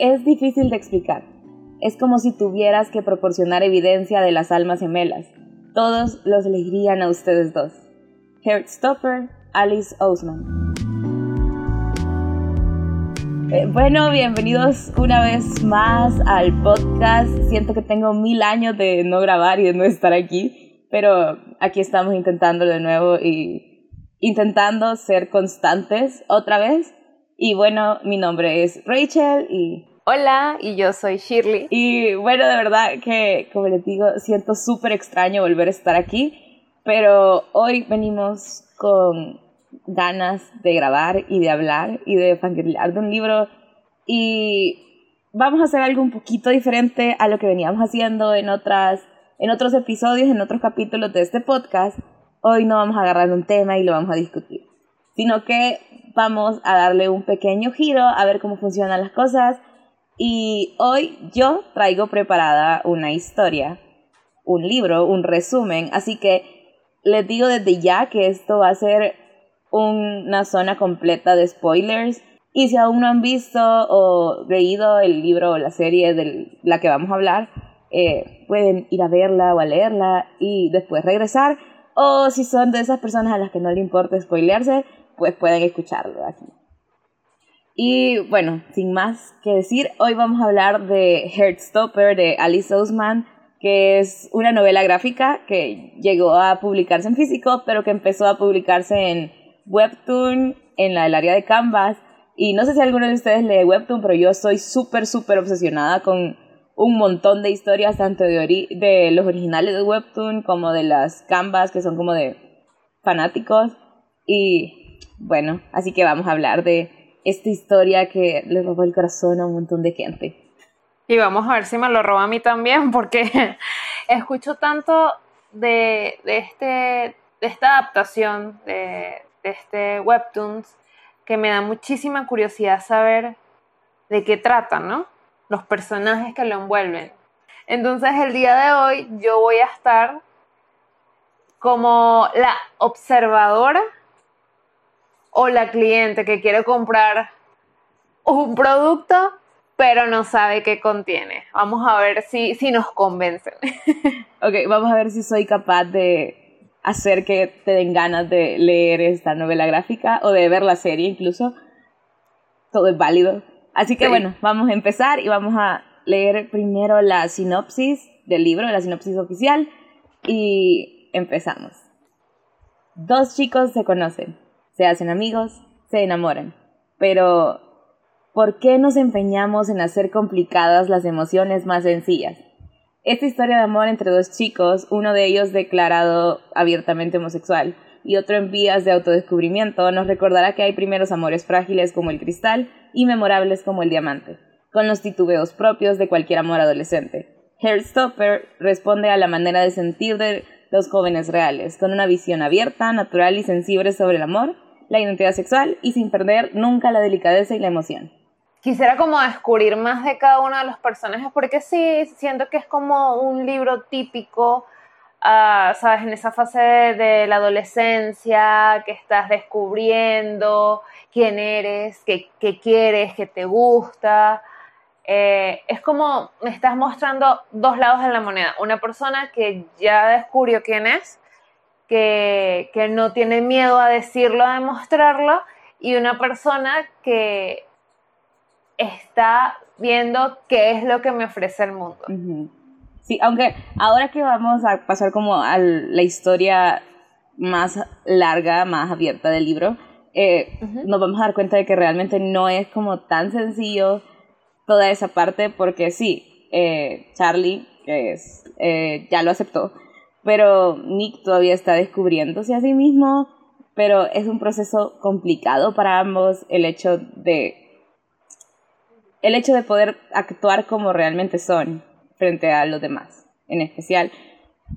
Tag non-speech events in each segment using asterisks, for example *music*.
es difícil de explicar. Es como si tuvieras que proporcionar evidencia de las almas gemelas. Todos los elegirían a ustedes dos. Heartstopper, Alice Ousman. Eh, bueno, bienvenidos una vez más al podcast. Siento que tengo mil años de no grabar y de no estar aquí, pero aquí estamos intentándolo de nuevo y intentando ser constantes otra vez. Y bueno, mi nombre es Rachel y... Hola, y yo soy Shirley. Y bueno, de verdad que, como les digo, siento súper extraño volver a estar aquí, pero hoy venimos con ganas de grabar y de hablar y de fangirlear de un libro y vamos a hacer algo un poquito diferente a lo que veníamos haciendo en otras en otros episodios, en otros capítulos de este podcast. Hoy no vamos a agarrar un tema y lo vamos a discutir, sino que vamos a darle un pequeño giro a ver cómo funcionan las cosas. Y hoy yo traigo preparada una historia, un libro, un resumen. Así que les digo desde ya que esto va a ser una zona completa de spoilers. Y si aún no han visto o leído el libro o la serie de la que vamos a hablar, eh, pueden ir a verla o a leerla y después regresar. O si son de esas personas a las que no le importa spoilearse, pues pueden escucharlo aquí. Y bueno, sin más que decir, hoy vamos a hablar de Heartstopper de Alice Ousman, que es una novela gráfica que llegó a publicarse en físico, pero que empezó a publicarse en Webtoon, en la del área de Canvas. Y no sé si alguno de ustedes lee Webtoon, pero yo soy súper, súper obsesionada con un montón de historias, tanto de, de los originales de Webtoon como de las Canvas, que son como de fanáticos. Y bueno, así que vamos a hablar de esta historia que le robó el corazón a un montón de gente. Y vamos a ver si me lo roba a mí también, porque *laughs* escucho tanto de, este, de esta adaptación de, de este Webtoons que me da muchísima curiosidad saber de qué tratan, ¿no? Los personajes que lo envuelven. Entonces el día de hoy yo voy a estar como la observadora o la cliente que quiere comprar un producto pero no sabe qué contiene. Vamos a ver si, si nos convencen. *laughs* ok, vamos a ver si soy capaz de hacer que te den ganas de leer esta novela gráfica o de ver la serie incluso. Todo es válido. Así que bueno, vamos a empezar y vamos a leer primero la sinopsis del libro, la sinopsis oficial, y empezamos. Dos chicos se conocen se hacen amigos, se enamoran. Pero, ¿por qué nos empeñamos en hacer complicadas las emociones más sencillas? Esta historia de amor entre dos chicos, uno de ellos declarado abiertamente homosexual y otro en vías de autodescubrimiento, nos recordará que hay primeros amores frágiles como el cristal y memorables como el diamante, con los titubeos propios de cualquier amor adolescente. Heartstopper responde a la manera de sentir de los jóvenes reales, con una visión abierta, natural y sensible sobre el amor la identidad sexual y sin perder nunca la delicadeza y la emoción. Quisiera como descubrir más de cada uno de los personajes porque sí, siento que es como un libro típico, ah, sabes, en esa fase de, la adolescencia, que estás descubriendo quién eres, qué, quieres, qué te gusta. Eh, es como me estás mostrando dos lados de la moneda. Una persona que ya descubrió quién es que, no tiene miedo a decirlo, a demostrarlo, y una persona que está viendo qué es lo que me ofrece el mundo. Sí, aunque ahora que vamos a pasar como a la historia más larga, más abierta del libro, eh, nos vamos a dar cuenta de que realmente no es como tan sencillo toda esa parte, porque sí, eh, Charlie, que es, eh, ya lo aceptó, pero Nick todavía está descubriéndose a sí mismo, pero es un proceso complicado para ambos el hecho de el hecho de poder actuar como realmente son frente a los demás, en especial,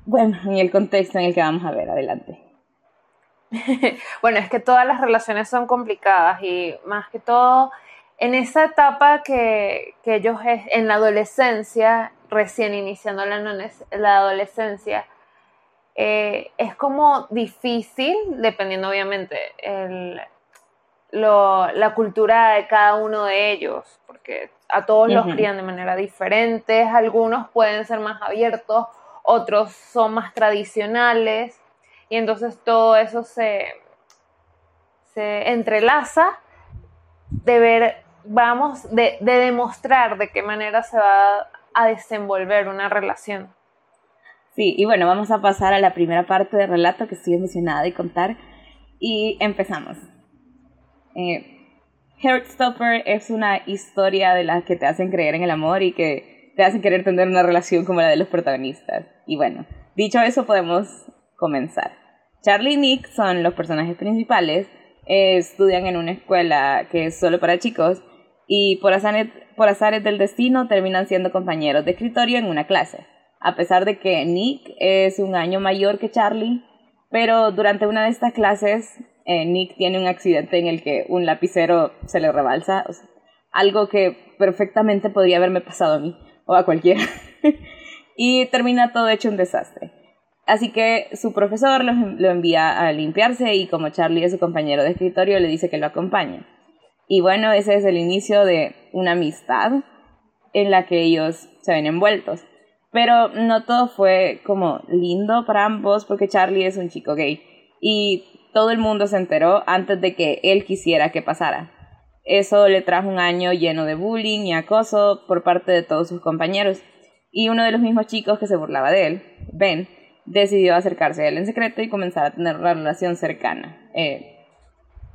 bueno, en el contexto en el que vamos a ver adelante. *laughs* bueno, es que todas las relaciones son complicadas y más que todo en esa etapa que, que ellos en la adolescencia, recién iniciando la, la adolescencia, eh, es como difícil, dependiendo obviamente el, la cultura de cada uno de ellos, porque a todos los crían de manera diferente, algunos pueden ser más abiertos, otros son más tradicionales, y entonces todo eso se, se entrelaza de ver, vamos, de, de demostrar de qué manera se va a desenvolver una relación. Sí, y bueno, vamos a pasar a la primera parte del relato que estoy emocionada de contar. Y empezamos. Eh, Heartstopper es una historia de las que te hacen creer en el amor y que te hacen querer tener una relación como la de los protagonistas. Y bueno, dicho eso, podemos comenzar. Charlie y Nick son los personajes principales, estudian en una escuela que es solo para chicos y por azares, por azares del destino terminan siendo compañeros de escritorio en una clase. A pesar de que Nick es un año mayor que Charlie, pero durante una de estas clases eh, Nick tiene un accidente en el que un lapicero se le rebalsa, algo que perfectamente podría haberme pasado a mí o a cualquiera. *laughs* y termina todo hecho un desastre. Así que su profesor lo, lo, envía a limpiarse y como Charlie es su compañero de escritorio le dice que lo acompañe. Y bueno, ese es el inicio de una amistad en la que ellos se ven envueltos. Pero no todo fue como lindo para ambos porque Charlie es un chico gay y todo el mundo se enteró antes de que él quisiera que pasara. Eso le trajo un año lleno de bullying y acoso por parte de todos sus compañeros. Y uno de los mismos chicos que se burlaba de él, Ben, decidió acercarse a él en secreto y comenzar a tener una relación cercana. Eh,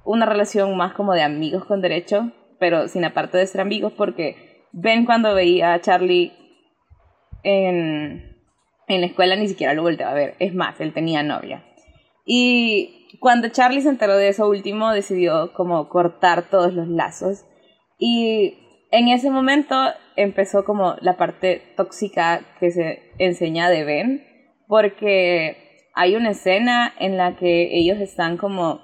una relación más como de amigos con derecho, pero sin aparte de ser amigos, porque Ben cuando veía a Charlie en, en la escuela ni siquiera lo volteaba a ver. Es más, él tenía novia. Y cuando Charlie se enteró de eso último, decidió como cortar todos los lazos. Y en ese momento empezó como la parte tóxica que se enseña de Ben, porque hay una escena en la que ellos están como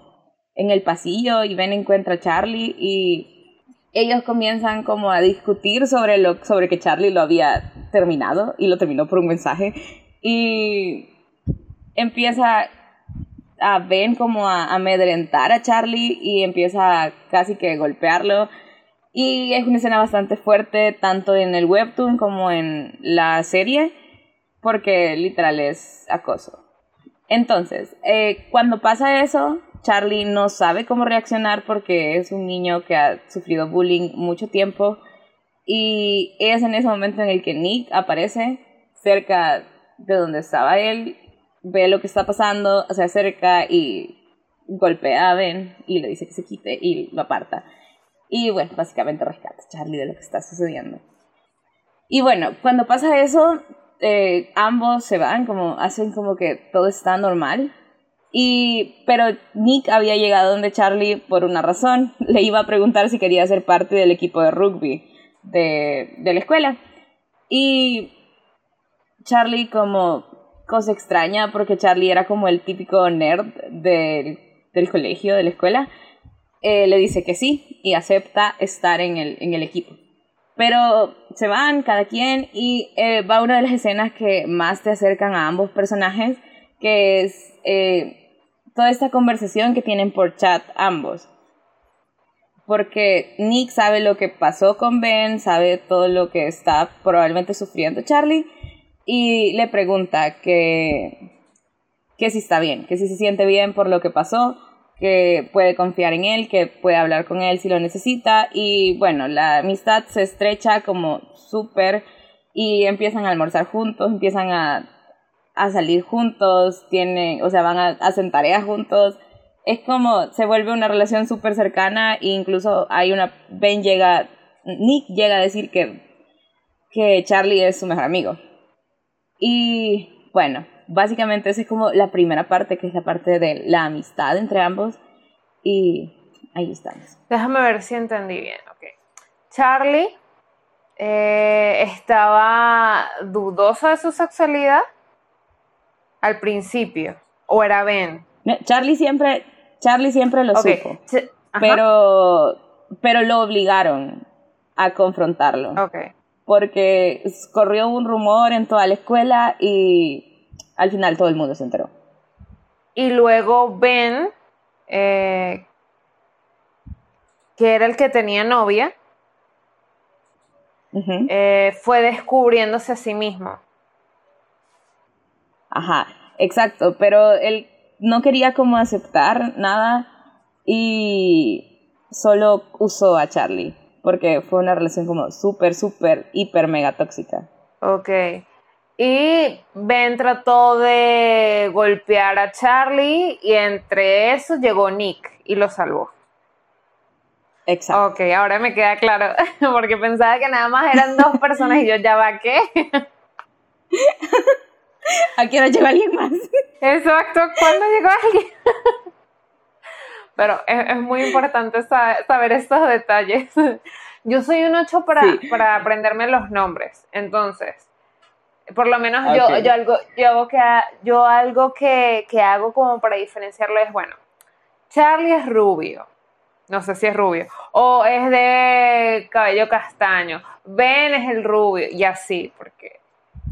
en el pasillo y Ben encuentra a Charlie y ellos comienzan como a discutir sobre lo sobre que Charlie lo había terminado y lo terminó por un mensaje y empieza a Ben como a amedrentar a Charlie y empieza a casi que golpearlo. Y es una escena bastante fuerte tanto en el webtoon como en la serie porque literal es acoso. Entonces, eh, cuando pasa eso, Charlie no sabe cómo reaccionar porque es un niño que ha sufrido bullying mucho tiempo y es en ese momento en el que Nick aparece cerca de donde estaba él ve lo que está pasando, se acerca y golpea a Ben y le dice que se quite y lo aparta. Y bueno, básicamente rescata a Charlie de lo que está sucediendo. Y bueno, cuando pasa eso, eh, ambos se van, como hacen como que todo está normal. Y, pero Nick había llegado donde Charlie por una razón. *laughs* Le iba a preguntar si quería ser parte del equipo de rugby de, de la escuela. Y Charlie como cosa extraña porque Charlie era como el típico nerd del, del colegio, de la escuela, eh, le dice que sí y acepta estar en el, en el equipo. Pero se van cada quien y eh, va una de las escenas que más te acercan a ambos personajes, que es eh, toda esta conversación que tienen por chat ambos. Porque Nick sabe lo que pasó con Ben, sabe todo lo que está probablemente sufriendo Charlie y le pregunta que, que si está bien, que si se siente bien por lo que pasó, que puede confiar en él, que puede hablar con él si lo necesita y bueno, la amistad se estrecha como súper y empiezan a almorzar juntos, empiezan a, a salir juntos, tienen, o sea, van a, hacer tareas juntos. Es como se vuelve una relación súper cercana e incluso hay una Ben llega Nick llega a decir que que Charlie es su mejor amigo. Y bueno, básicamente esa es como la primera parte, que es la parte de la amistad entre ambos. Y ahí estamos. Déjame ver si entendí bien. Okay. Charlie eh, estaba dudoso de su sexualidad al principio, o era Ben. Charlie siempre, Charlie siempre lo supo, pero, pero lo obligaron a confrontarlo. Okay porque corrió un rumor en toda la escuela y al final todo el mundo se enteró. Y luego Ben, eh, que era el que tenía novia, eh, fue descubriéndose a sí mismo. Ajá, exacto, pero él no quería como aceptar nada y solo usó a Charlie, porque fue una relación como súper, súper, hiper, mega tóxica. Ok. Y Ben trató de golpear a Charlie y entre eso llegó Nick y lo salvó. Exacto. Ok, ahora me queda claro, *laughs* porque pensaba que nada más eran dos personas y yo ya va, ¿qué? *laughs* ¿A qué hora llegó alguien más? Exacto, ¿cuándo llegó alguien? *laughs* Pero es, muy importante saber, estos detalles. *laughs* Yo soy un ocho para, para aprenderme los nombres, entonces, por lo menos yo, yo algo, yo que, yo algo que, que hago como para diferenciarlo es, bueno, Charlie es rubio, no sé si es rubio, o es de cabello castaño, Ben es el rubio, y así, porque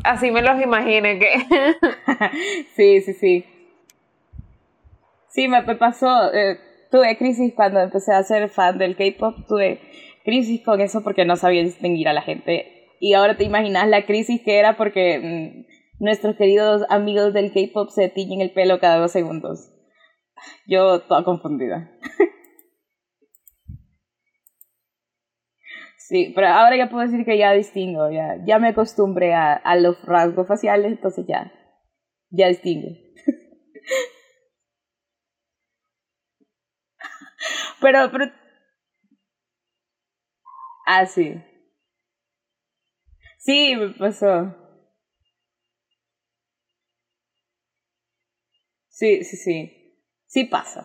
así me los imaginé que... *laughs* sí, sí, sí. Sí, me, pasó, eh, tuve crisis cuando empecé a ser fan del K-Pop, tuve crisis con eso porque no sabía distinguir a la gente. Y ahora te imaginas la crisis que era porque mm, nuestros queridos amigos del K-Pop se tiñen el pelo cada dos segundos. Yo toda confundida. *laughs* Sí, pero ahora ya puedo decir que ya distingo, ya, ya me acostumbré a, a los rasgos faciales, entonces ya, ya distingo. *laughs* pero, pero... Ah, sí. Sí, me pasó. Sí, sí, sí. Sí pasa.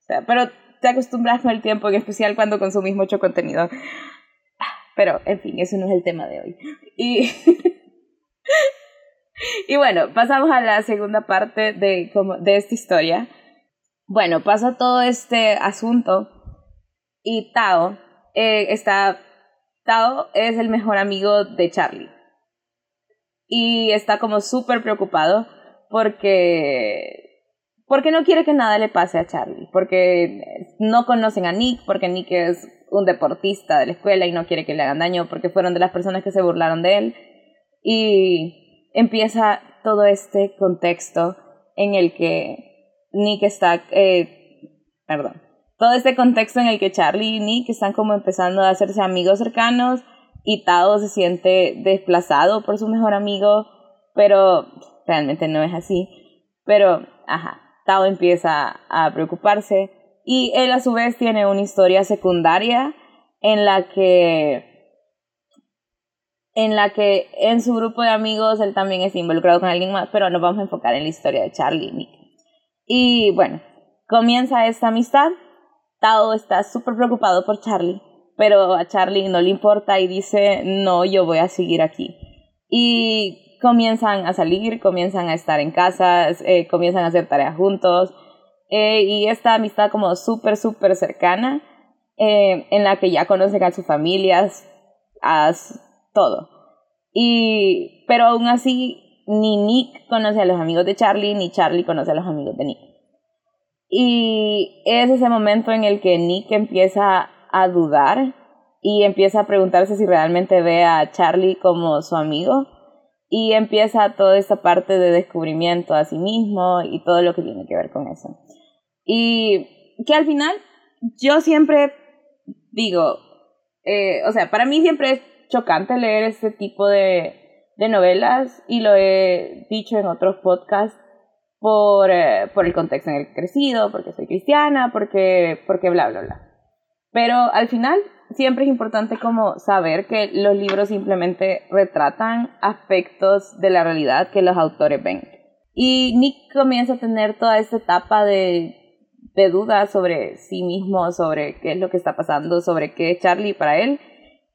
O sea, pero te acostumbras con el tiempo, en especial cuando consumís mucho contenido. Pero, en fin, eso no es el tema de hoy. Y, *laughs* y bueno, pasamos a la segunda parte de, como, de esta historia. Bueno, pasa todo este asunto y Tao eh, está... Tao es el mejor amigo de Charlie. Y está como súper preocupado porque porque no quiere que nada le pase a Charlie, porque no conocen a Nick, porque Nick es un deportista de la escuela y no quiere que le hagan daño porque fueron de las personas que se burlaron de él. Y empieza todo este contexto en el que Nick está, eh, perdón, todo este contexto en el que Charlie y Nick están como empezando a hacerse amigos cercanos y Tao se siente desplazado por su mejor amigo, pero realmente no es así. Pero, ajá, Tao empieza a preocuparse y él a su vez tiene una historia secundaria en la que en la que en su grupo de amigos él también está involucrado con alguien más, pero nos vamos a enfocar en la historia de Charlie y Nick. Y bueno, comienza esta amistad. Tao está súper preocupado por Charlie, pero a Charlie no le importa y dice, no, yo voy a seguir aquí. Y comienzan a salir, comienzan a estar en casa, eh, comienzan a hacer tareas juntos, eh, y esta amistad como súper, súper cercana, eh, en la que ya conocen a sus familias, a todo. Y, pero aún así, ni Nick conoce a los amigos de Charlie, ni Charlie conoce a los amigos de Nick. Y es ese momento en el que Nick empieza a dudar y empieza a preguntarse si realmente ve a Charlie como su amigo y empieza toda esta parte de descubrimiento a sí mismo y todo lo que tiene que ver con eso. Y que al final yo siempre digo, eh, o sea, para mí siempre es chocante leer este tipo de, de novelas y lo he dicho en otros podcasts por, eh, por el contexto en el que he crecido, porque soy cristiana, porque, porque bla, bla, bla. Pero al final siempre es importante como saber que los libros simplemente retratan aspectos de la realidad que los autores ven. Y Nick comienza a tener toda esta etapa de de dudas sobre sí mismo, sobre qué es lo que está pasando, sobre qué es Charlie para él.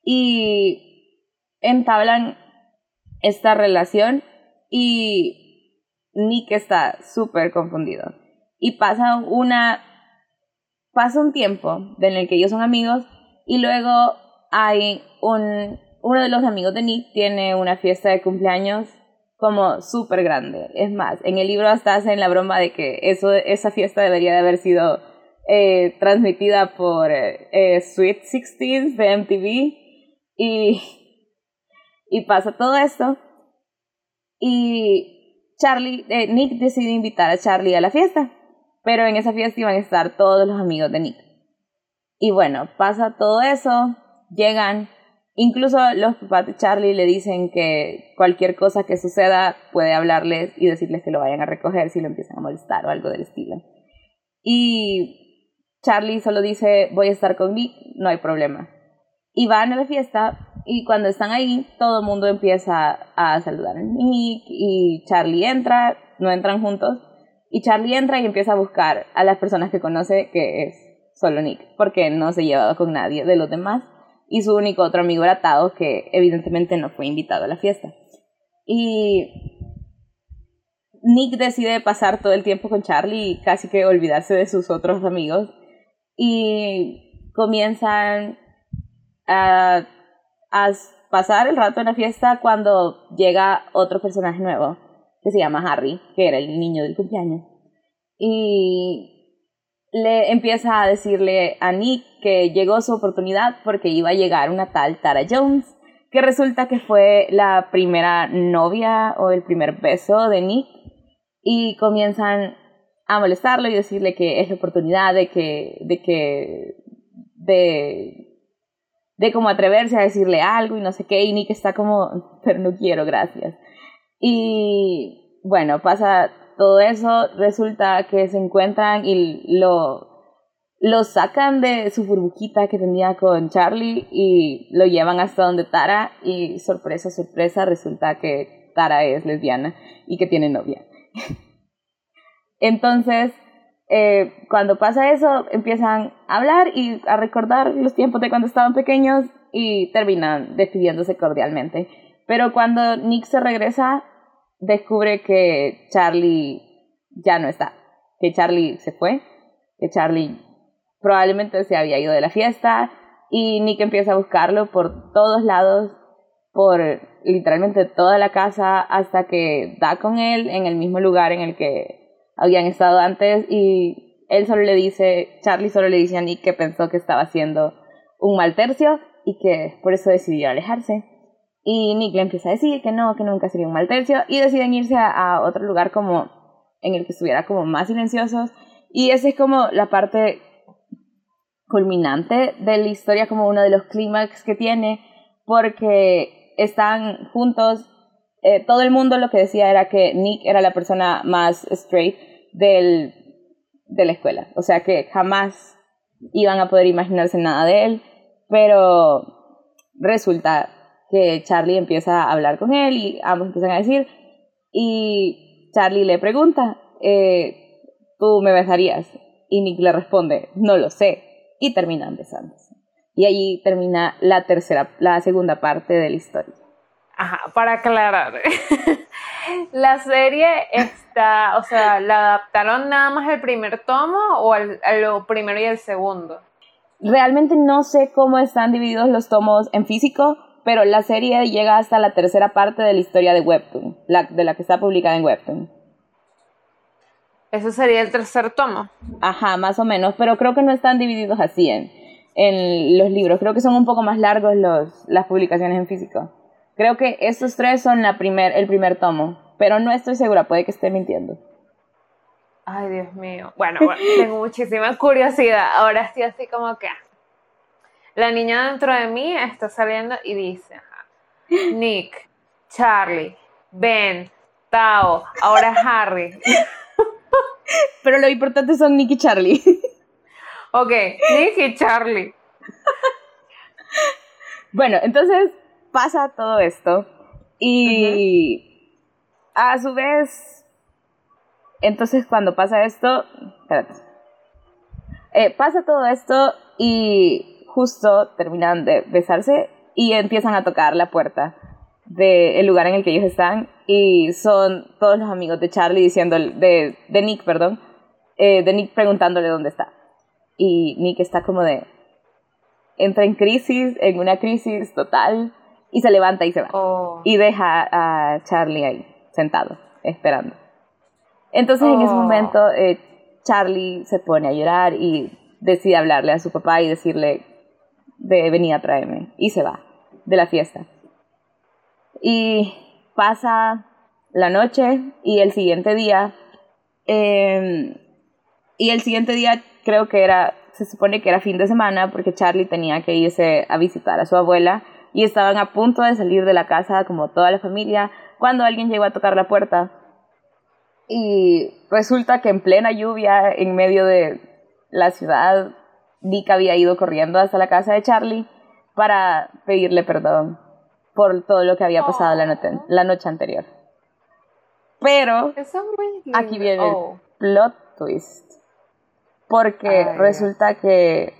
Y entablan esta relación y Nick está súper confundido. Y pasa una. pasa un tiempo en el que ellos son amigos y luego hay un. uno de los amigos de Nick tiene una fiesta de cumpleaños como súper grande. Es más, en el libro hasta hacen la broma de que eso, esa fiesta debería de haber sido eh, transmitida por eh, Sweet Sixteen de MTV y, y pasa todo esto y Charlie, Nick decide invitar a Charlie a la fiesta, pero en esa fiesta iban a estar todos los amigos de Nick. Y bueno, pasa todo eso, llegan, incluso los papás de Charlie le dicen que cualquier cosa que suceda puede hablarles y decirles que lo vayan a recoger si lo empiezan a molestar o algo del estilo. Y Charlie solo dice, voy a estar con Nick, no hay problema. Y van a la fiesta y cuando están ahí todo el mundo empieza a saludar a Nick y Charlie entra, no entran juntos, y Charlie entra y empieza a buscar a las personas que conoce que es solo Nick, porque no se llevaba con nadie de los demás y su único otro amigo era Tao, que evidentemente no fue invitado a la fiesta. Y Nick decide pasar todo el tiempo con Charlie y casi que olvidarse de sus otros amigos. Y comienzan a, a pasar el rato en la fiesta cuando llega otro personaje nuevo, que se llama Harry, que era el niño del cumpleaños. Y le empieza a decirle a Nick que llegó su oportunidad porque iba a llegar una tal Tara Jones, que resulta que fue la primera novia o el primer beso de Nick y comienzan a molestarlo y decirle que es la oportunidad de que de que de de como atreverse a decirle algo y no sé qué y Nick está como pero no quiero, gracias. Y bueno, pasa todo eso resulta que se encuentran y lo, lo sacan de su burbujita que tenía con Charlie y lo llevan hasta donde Tara y sorpresa, sorpresa, resulta que Tara es lesbiana y que tiene novia. *laughs* Entonces, eh, cuando pasa eso, empiezan a hablar y a recordar los tiempos de cuando estaban pequeños y terminan despidiéndose cordialmente. Pero cuando Nick se regresa, descubre que Charlie ya no está, que Charlie se fue, que Charlie probablemente se había ido de la fiesta y Nick empieza a buscarlo por todos lados, por literalmente toda la casa hasta que da con él en el mismo lugar en el que habían estado antes y él solo le dice, Charlie solo le dice a Nick que pensó que estaba haciendo un mal tercio y que por eso decidió alejarse. Y Nick le empieza a decir que no, que nunca sería un mal tercio y deciden irse a, otro lugar como en el que estuviera como más silenciosos. Y esa es como la parte culminante de la historia, como uno de los clímax que tiene, porque están juntos, eh, todo el mundo lo que decía era que Nick era la persona más straight del, de la escuela, o sea que jamás iban a poder imaginarse nada de él, pero resulta que Charlie empieza a hablar con él y ambos empiezan a decir, y Charlie le pregunta, eh, ¿tú me besarías? Y Nick le responde, no lo sé, y terminan besándose. Y allí termina la tercera, la segunda parte de la historia. Ajá, para aclarar, *laughs* la serie está, o sea, ¿la adaptaron nada más el primer tomo o el, el primero y el segundo? Realmente no sé cómo están divididos los tomos en físico, pero la serie llega hasta la tercera parte de la historia de Webtoon, la, de la que está publicada en Webtoon. Eso sería el tercer tomo. Ajá, más o menos, pero creo que no están divididos así en, en los libros. Creo que son un poco más largos los, las publicaciones en físico. Creo que estos tres son la primer, el primer tomo, pero no estoy segura, puede que esté mintiendo. Ay, Dios mío. Bueno, bueno tengo *laughs* muchísima curiosidad. Ahora estoy así como que la niña dentro de mí está saliendo y dice, Nick, Charlie, Ben, Tao, ahora Harry. *laughs* Pero lo importante son Nick y Charlie. *laughs* Ok, Nick y Charlie. Bueno, entonces pasa todo esto y a su vez, entonces cuando pasa esto, espérate, eh, pasa todo esto y justo terminan de besarse y empiezan a tocar la puerta del lugar en el que ellos están y son todos los amigos de Charlie diciendo, de, de Nick, perdón, eh, de Nick preguntándole dónde está. Y Nick está como de, entra en crisis, en una crisis total, y se levanta y se va. Oh. Y deja a Charlie ahí, sentado, esperando. Entonces en ese oh. momento eh, Charlie se pone a llorar y decide hablarle a su papá y decirle de venir a traerme y se va de la fiesta. Y pasa la noche y el siguiente día, em, y el siguiente día creo que era, se supone que era fin de semana porque Charlie tenía que irse a visitar a su abuela y estaban a punto de salir de la casa como toda la familia cuando alguien llegó a tocar la puerta y resulta que en plena lluvia en medio de la ciudad Nick había ido corriendo hasta la casa de Charlie para pedirle perdón por todo lo que había pasado la, noche, la noche anterior. Pero aquí viene el oh. plot twist. Porque resulta que,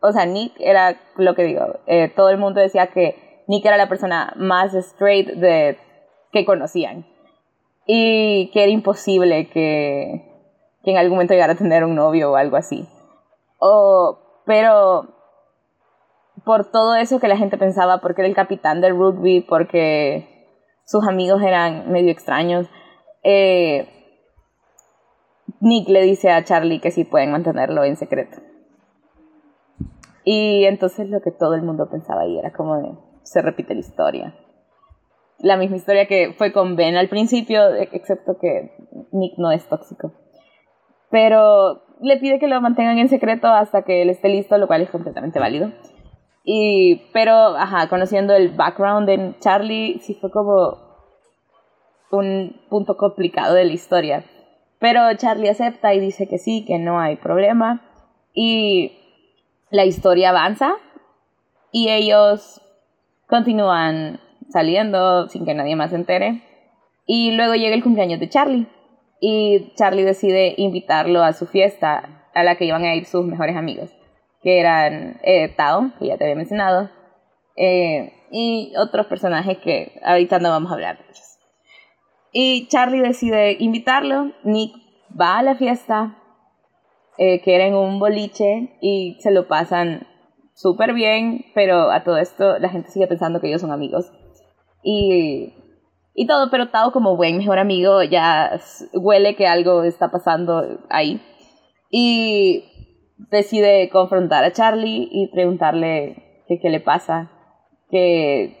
o sea, Nick era lo que digo, eh, todo el mundo decía que Nick era la persona más straight de, que conocían. Y que era imposible que, que en algún momento llegara a tener un novio o algo así. O, pero por todo eso que la gente pensaba, porque era el capitán del rugby, porque sus amigos eran medio extraños, eh, Nick le dice a Charlie que sí pueden mantenerlo en secreto. Y entonces lo que todo el mundo pensaba ahí era como se repite la historia. La misma historia que fue con Ben al principio, excepto que Nick no es tóxico. Pero le pide que lo mantengan en secreto hasta que él esté listo, lo cual es completamente válido. Y, pero, ajá, conociendo el background de Charlie, sí fue como un punto complicado de la historia. Pero Charlie acepta y dice que sí, que no hay problema. Y la historia avanza y ellos continúan saliendo sin que nadie más se entere. Y luego llega el cumpleaños de Charlie. Y Charlie decide invitarlo a su fiesta a la que iban a ir sus mejores amigos que eran eh, Tao, que ya te había mencionado, eh, y otros personajes que ahorita no vamos a hablar de ellos. Y Charlie decide invitarlo, Nick va a la fiesta, eh, un boliche, y se lo pasan súper bien, pero a todo esto la gente sigue pensando que ellos son amigos. Y, y todo, pero Tao como buen mejor amigo ya huele que algo está pasando ahí. Y decide confrontar a Charlie y preguntarle qué le pasa, que,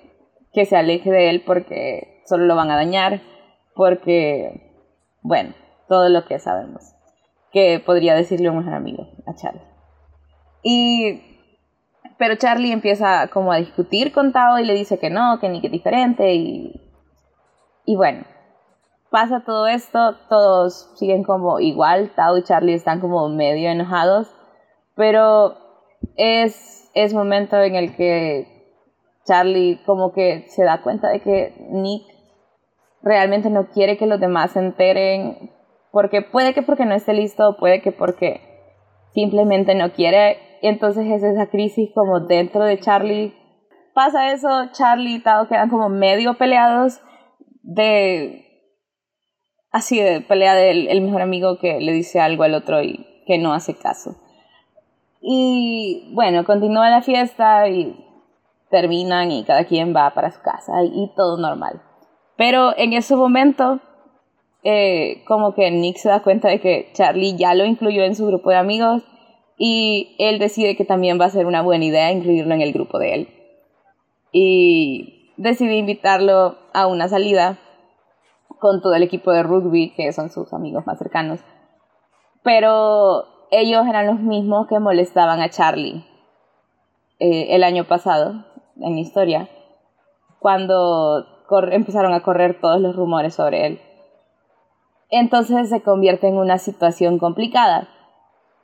que se aleje de él porque solo lo van a dañar, porque, bueno, todo lo que sabemos, que podría decirle un mejor amigo a Charlie. Y, pero Charlie empieza como a discutir con Tao y le dice que no, que ni que diferente y, y bueno, pasa todo esto, todos siguen como igual, Tao y Charlie están como medio enojados pero es, es momento en el que Charlie como que se da cuenta de que Nick realmente no quiere que los demás se enteren, porque puede que porque no esté listo, puede que porque simplemente no quiere. Entonces es esa crisis como dentro de Charlie. Pasa eso, Charlie y Tao quedan como medio peleados de... Así de pelea del el mejor amigo que le dice algo al otro y que no hace caso. Y bueno, continúa la fiesta y terminan y cada quien va para su casa y, todo normal. Pero en ese momento, eh, como que Nick se da cuenta de que Charlie ya lo incluyó en su grupo de amigos y él decide que también va a ser una buena idea incluirlo en el grupo de él. Y decide invitarlo a una salida con todo el equipo de rugby, que son sus amigos más cercanos. Pero ellos eran los mismos que molestaban a Charlie eh, el año pasado en la historia, cuando empezaron a correr todos los rumores sobre él. Entonces se convierte en una situación complicada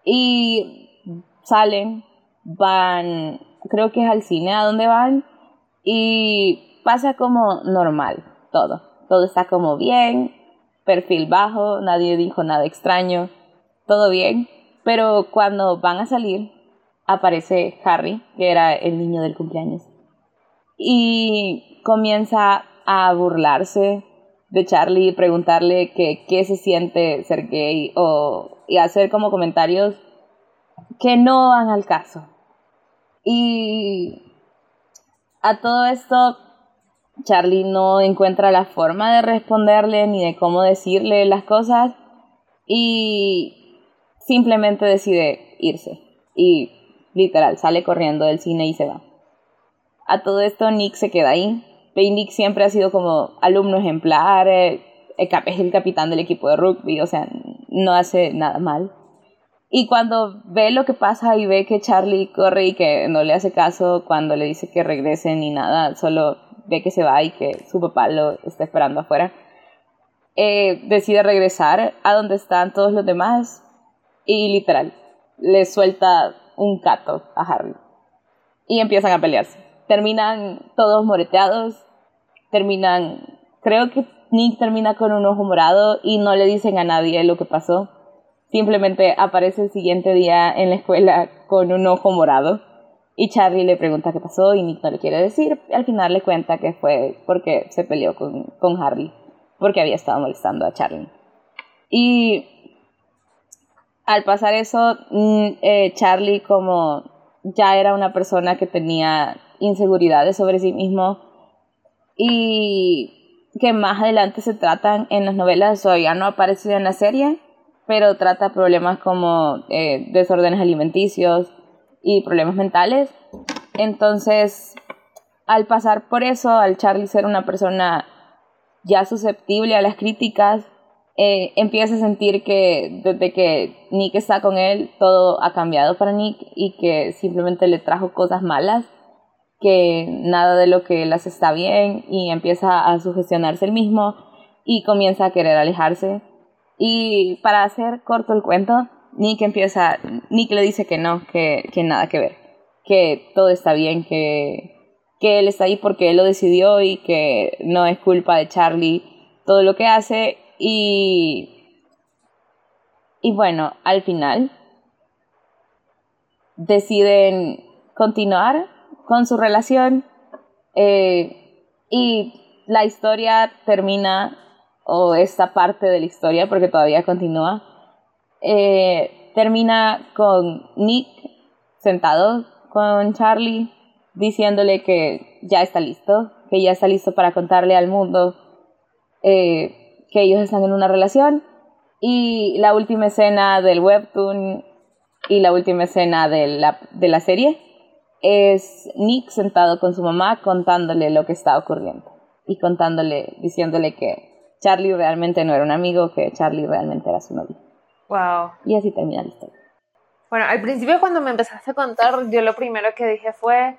y salen, van, creo que es al cine a donde van y pasa como normal todo. Todo está como bien, perfil bajo, nadie dijo nada extraño, todo bien. Pero cuando van a salir, aparece Harry, que era el niño del cumpleaños, y comienza a burlarse de Charlie y preguntarle que qué se siente ser gay o y hacer como comentarios que no van al caso. Y a todo esto Charlie no encuentra la forma de responderle ni de cómo decirle las cosas y simplemente decide irse y literal sale corriendo del cine y se va. A todo esto Nick se queda ahí. Nick siempre ha sido como alumno ejemplar, eh, es el capitán del equipo de rugby, o sea, no hace nada mal. Y cuando ve lo que pasa y ve que Charlie corre y que no le hace caso cuando le dice que regrese ni nada, solo ve que se va y que su papá lo está esperando afuera, eh, decide regresar a donde están todos los demás y literal le suelta un cato a Harry y empiezan a pelearse. Terminan todos moreteados, terminan, creo que Nick termina con un ojo morado y no le dicen a nadie lo que pasó. Simplemente aparece el siguiente día en la escuela con un ojo morado y Charlie le pregunta qué pasó y Nick no le quiere decir. Al final le cuenta que fue porque se peleó con, con Harry, porque había estado molestando a Charlie. Y al pasar eso, mm, eh, Charlie como ya era una persona que tenía inseguridades sobre sí mismo y que más adelante se tratan en las novelas, o ya no ha aparecido en la serie, pero trata problemas como eh, desórdenes alimenticios y problemas mentales. Entonces, al pasar por eso, al Charlie ser una persona ya susceptible a las críticas, eh, empieza a sentir que desde que Nick está con él, todo ha cambiado para Nick y que simplemente le trajo cosas malas, que nada de lo que él hace está bien y empieza a sugestionarse el mismo y comienza a querer alejarse. Y para hacer corto el cuento, Nick empieza, Nick le dice que no, que, que nada que ver, que todo está bien, que, que él está ahí porque él lo decidió y que no es culpa de Charlie todo lo que hace. Y, y bueno, al final deciden continuar con su relación eh, y la historia termina, o esta parte de la historia, porque todavía continúa, eh, termina con Nick sentado con Charlie diciéndole que ya está listo, que ya está listo para contarle al mundo eh, que ellos están en una relación. Y la última escena del webtoon y la última escena de la, de la serie es Nick sentado con su mamá contándole lo que está ocurriendo y contándole, diciéndole que Charlie realmente no era un amigo, que Charlie realmente era su novio. Wow. Y así termina la historia. Bueno, al principio cuando me empezaste a contar, yo lo primero que dije fue,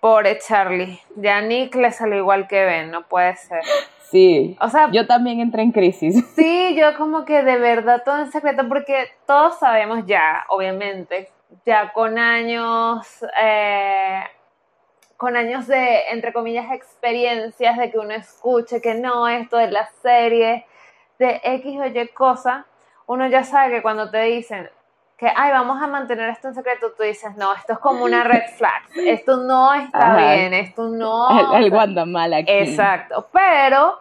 pobre Charlie, ya Nick le salió igual que Ben, no puede ser. Sí. O sea, yo también entré en crisis. *laughs* Sí, yo como que de verdad todo en secreto, porque todos sabemos ya, obviamente, ya con años, eh, con años de, entre comillas, experiencias de que uno escuche que no, esto de la serie, de X o Y cosa, uno ya sabe que cuando te dicen que, ay, vamos a mantener esto en secreto, tú dices, no, esto es como una red flag, esto no está bien, esto no... El, el aquí. Exacto, pero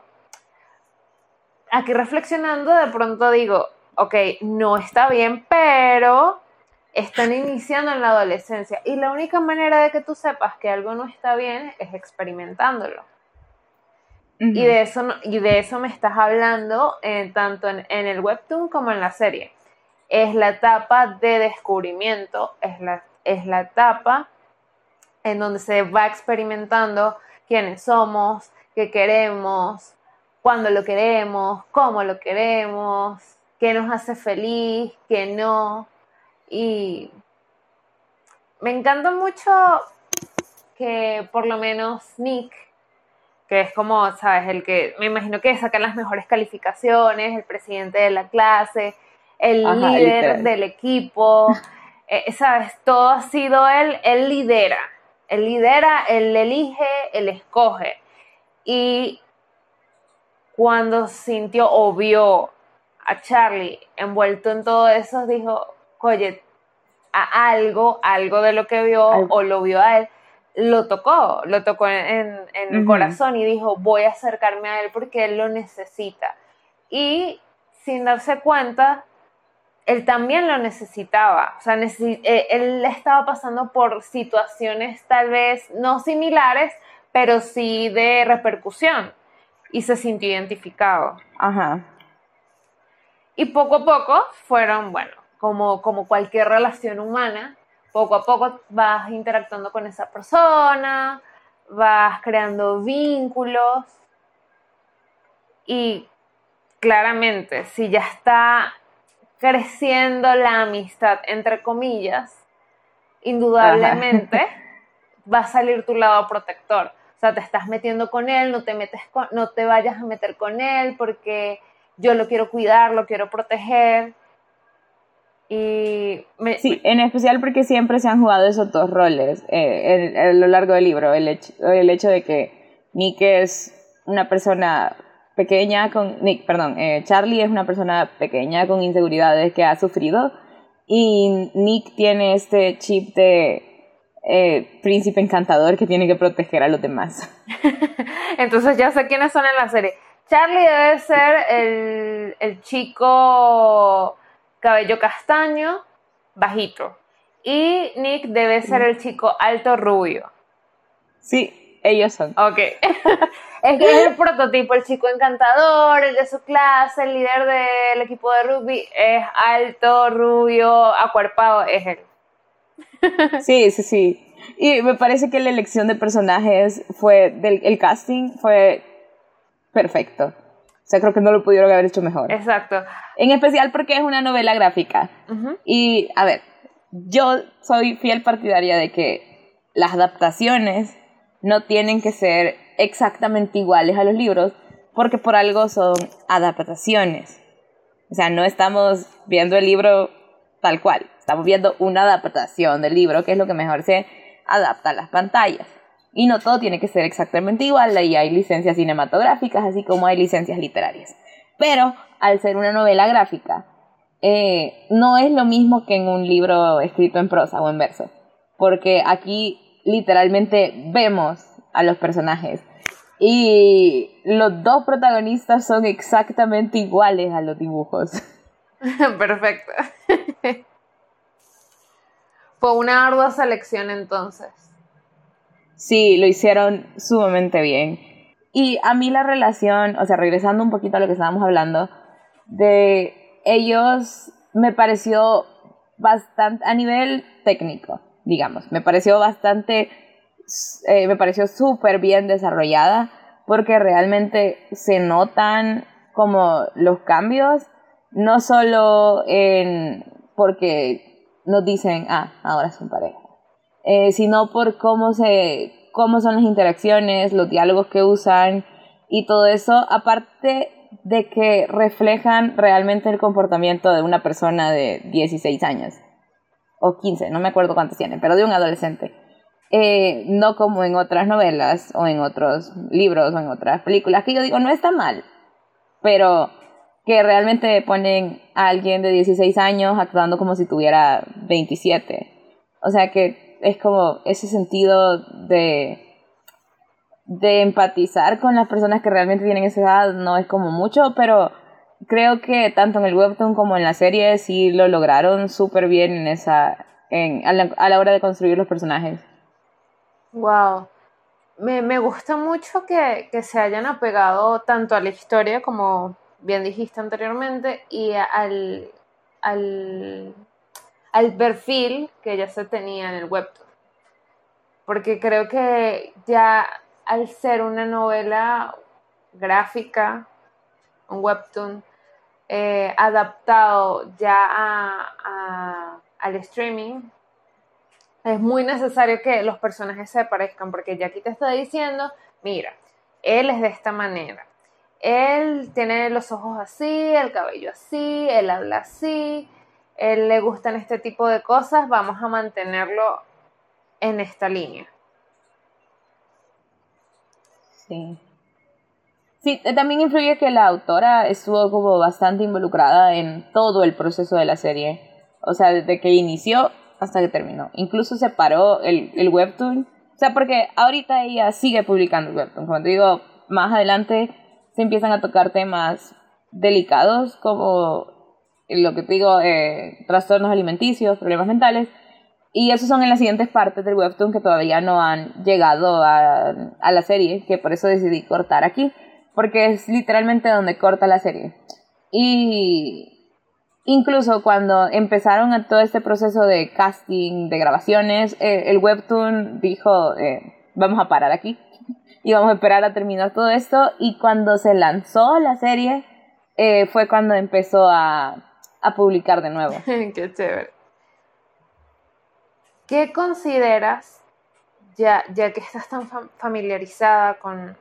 aquí reflexionando de pronto digo, ok, no está bien, pero están iniciando en la adolescencia y la única manera de que tú sepas que algo no está bien es experimentándolo. y, de eso, y de eso me estás hablando eh, tanto en, en, el webtoon como en la serie es la etapa de descubrimiento, es la, es la etapa en donde se va experimentando quiénes somos, qué queremos, cuándo lo queremos, cómo lo queremos, qué nos hace feliz, qué no. Y me encanta mucho que por lo menos Nick, que es como, sabes, el que me imagino que saca las mejores calificaciones, el presidente de la clase, el líder del equipo, *laughs* eh, ¿sabes? Todo ha sido él, él lidera, él lidera, él elige, él escoge. Y cuando sintió o vio a Charlie envuelto en todo eso, dijo, oye, a algo, algo de lo que vio o lo vio a él, lo tocó, lo tocó en, el corazón y dijo, voy a acercarme a él porque él lo necesita. Y sin darse cuenta, él también lo necesitaba. O sea, eh, él estaba pasando por situaciones tal vez no similares, pero sí de repercusión. Y se sintió identificado. Ajá. Y poco a poco fueron, bueno, como, como cualquier relación humana, poco a poco vas interactuando con esa persona, vas creando vínculos y claramente si ya está creciendo la amistad, entre comillas, indudablemente *laughs* va a salir tu lado protector. O sea, te estás metiendo con él, no te, metes no te vayas a meter con él porque yo lo quiero cuidar, lo quiero proteger. Y sí, en especial porque siempre se han jugado esos dos roles eh, a lo largo del libro. El hecho, el hecho de que Nick es una persona pequeña con. Nick, perdón, eh, Charlie es una persona pequeña con inseguridades que ha sufrido. Y Nick tiene este chip de eh, príncipe encantador que tiene que proteger a los demás. *laughs* Entonces ya sé quiénes son en la serie. Charlie debe ser el, el chico cabello castaño, bajito. Y Nick debe ser el chico alto rubio. Sí, ellos son. Ok. *laughs* es que es el prototipo, el chico encantador, el de su clase, el líder del equipo de rugby, es alto, rubio, acuerpado, es él. *laughs* sí, sí, sí. Y me parece que la elección de personajes fue, del el casting fue perfecto. O sea, creo que no lo pudieron haber hecho mejor. Exacto. En especial porque es una novela gráfica. Y, a ver, yo soy fiel partidaria de que las adaptaciones no tienen que ser exactamente iguales a los libros, porque por algo son adaptaciones. O sea, no estamos viendo el libro tal cual, estamos viendo una adaptación del libro, que es lo que mejor se adapta a las pantallas. Y no todo tiene que ser exactamente igual, ahí hay licencias cinematográficas, así como hay licencias literarias. Pero al ser una novela gráfica, eh, no es lo mismo que en un libro escrito en prosa o en verso, porque aquí literalmente vemos a los personajes y los dos protagonistas son exactamente iguales a los dibujos. *laughs* Perfecto. *laughs* Fue una ardua selección entonces. Sí, lo hicieron sumamente bien. Y a mí la relación, o sea, regresando un poquito a lo que estábamos hablando, de ellos me pareció bastante, a nivel técnico, digamos, me pareció bastante, eh, me pareció súper bien desarrollada porque realmente se notan como los cambios, no solo en, porque nos dicen, ah, ahora son pareja, eh, sino por cómo, se, cómo son las interacciones, los diálogos que usan y todo eso, aparte de que reflejan realmente el comportamiento de una persona de 16 años o 15, no me acuerdo cuántos tienen, pero de un adolescente. Eh, no como en otras novelas o en otros libros o en otras películas, que yo digo, no está mal, pero que realmente ponen a alguien de 16 años actuando como si tuviera 27. O sea que es como ese sentido de, de empatizar con las personas que realmente tienen esa edad, no es como mucho, pero creo que tanto en el webtoon como en la serie sí lo lograron súper bien en esa, en, a, la, hora de construir los personajes. Wow. Me, me gusta mucho que, que, se hayan apegado tanto a la historia, como bien dijiste anteriormente, y al, al al perfil que ya se tenía en el webtoon. Porque creo que ya al ser una novela gráfica, un webtoon, eh, adaptado ya al streaming, es muy necesario que los personajes se parezcan, porque ya aquí te está diciendo, mira, él es de esta manera, él tiene los ojos así, el cabello así, él habla así, él le gustan este tipo de cosas, vamos a mantenerlo en esta línea. Sí. Sí, eh, también influye que la autora estuvo como bastante involucrada en todo el proceso de la serie. O sea, desde que inició hasta que terminó. Incluso separó el, el webtoon. O sea, porque ahorita ella sigue publicando el webtoon. Como te digo, más adelante se empiezan a tocar temas delicados como lo que te digo, eh, trastornos alimenticios, problemas mentales. Y esos son en las siguientes partes del webtoon que todavía no han llegado a, a, la serie, que por eso decidí cortar aquí, porque es literalmente donde corta la serie. Y, incluso cuando empezaron a todo este proceso de casting, de grabaciones, eh, el webtoon dijo, eh, vamos a parar aquí *laughs* y vamos a esperar a terminar todo esto. Y cuando se lanzó la serie, fue cuando empezó a, a publicar de nuevo. *laughs* Qué chévere. ¿Qué consideras, ya, ya que estás tan familiarizada con,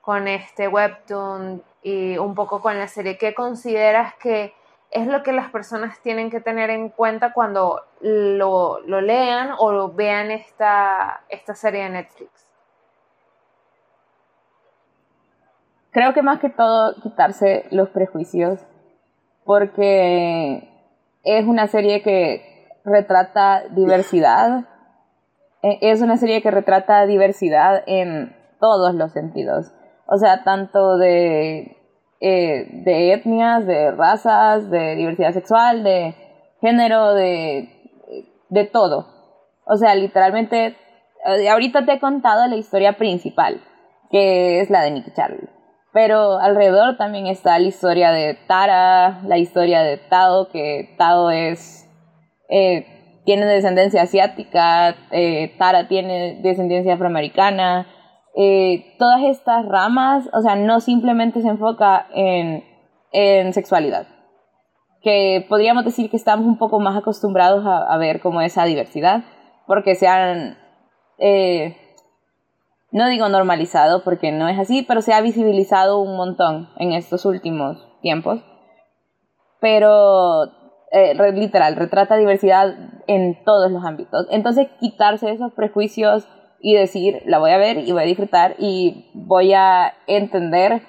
con este webtoon y un poco con la serie, qué consideras que es lo que las personas tienen que tener en cuenta cuando lo, lean o lo vean esta, esta serie de Netflix? Creo que más que todo quitarse los prejuicios, porque es una serie que retrata diversidad, e, es una serie que retrata diversidad en todos los sentidos, o sea, tanto de eh, de etnias, de razas, de diversidad sexual, de género, de, de todo. O sea, literalmente, eh, ahorita te he contado la historia principal, que es la de Nick Charlie. Pero alrededor también está la historia de Tara, la historia de Tao, que Tao es, eh, tiene descendencia asiática, Tara tiene descendencia afroamericana, eh, todas estas ramas, o sea, no simplemente se enfoca en, en, sexualidad, que podríamos decir que estamos un poco más acostumbrados a, ver como esa diversidad, porque se han, eh, no digo normalizado, porque no es así, pero se ha visibilizado un montón en estos últimos tiempos, pero eh, literal, retrata diversidad en todos los ámbitos. Entonces, quitarse esos prejuicios y decir, la voy a ver y voy a disfrutar y voy a entender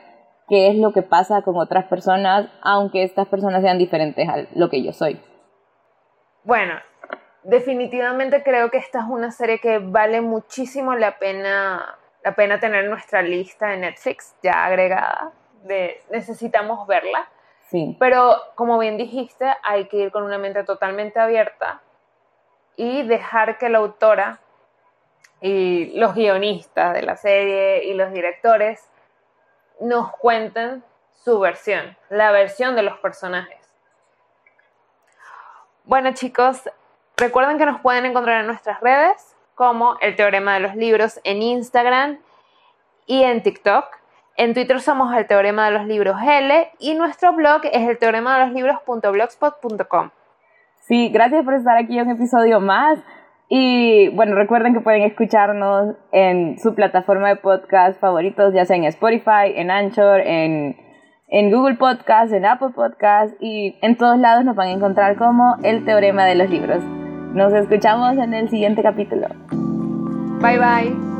qué es lo que pasa con otras personas, aunque estas personas sean diferentes a lo que yo soy. Bueno, definitivamente creo que esta es una serie que vale muchísimo la pena, la pena tener nuestra lista de Netflix ya agregada. De, necesitamos verla. Sí. Pero como bien dijiste, hay que ir con una mente totalmente abierta y dejar que la autora y los guionistas de la serie y los directores nos cuenten su versión, la versión de los personajes. Bueno chicos, recuerden que nos pueden encontrar en nuestras redes como el Teorema de los Libros en Instagram y en TikTok. En Twitter somos el Teorema de los Libros L y nuestro blog es el teorema de los libros.blogspot.com. Sí, gracias por estar aquí un episodio más. Y bueno, recuerden que pueden escucharnos en su plataforma de podcast favoritos, ya sea en Spotify, en Anchor, en, en Google Podcast, en Apple Podcast y en todos lados nos van a encontrar como el teorema de los libros. Nos escuchamos en el siguiente capítulo. Bye bye.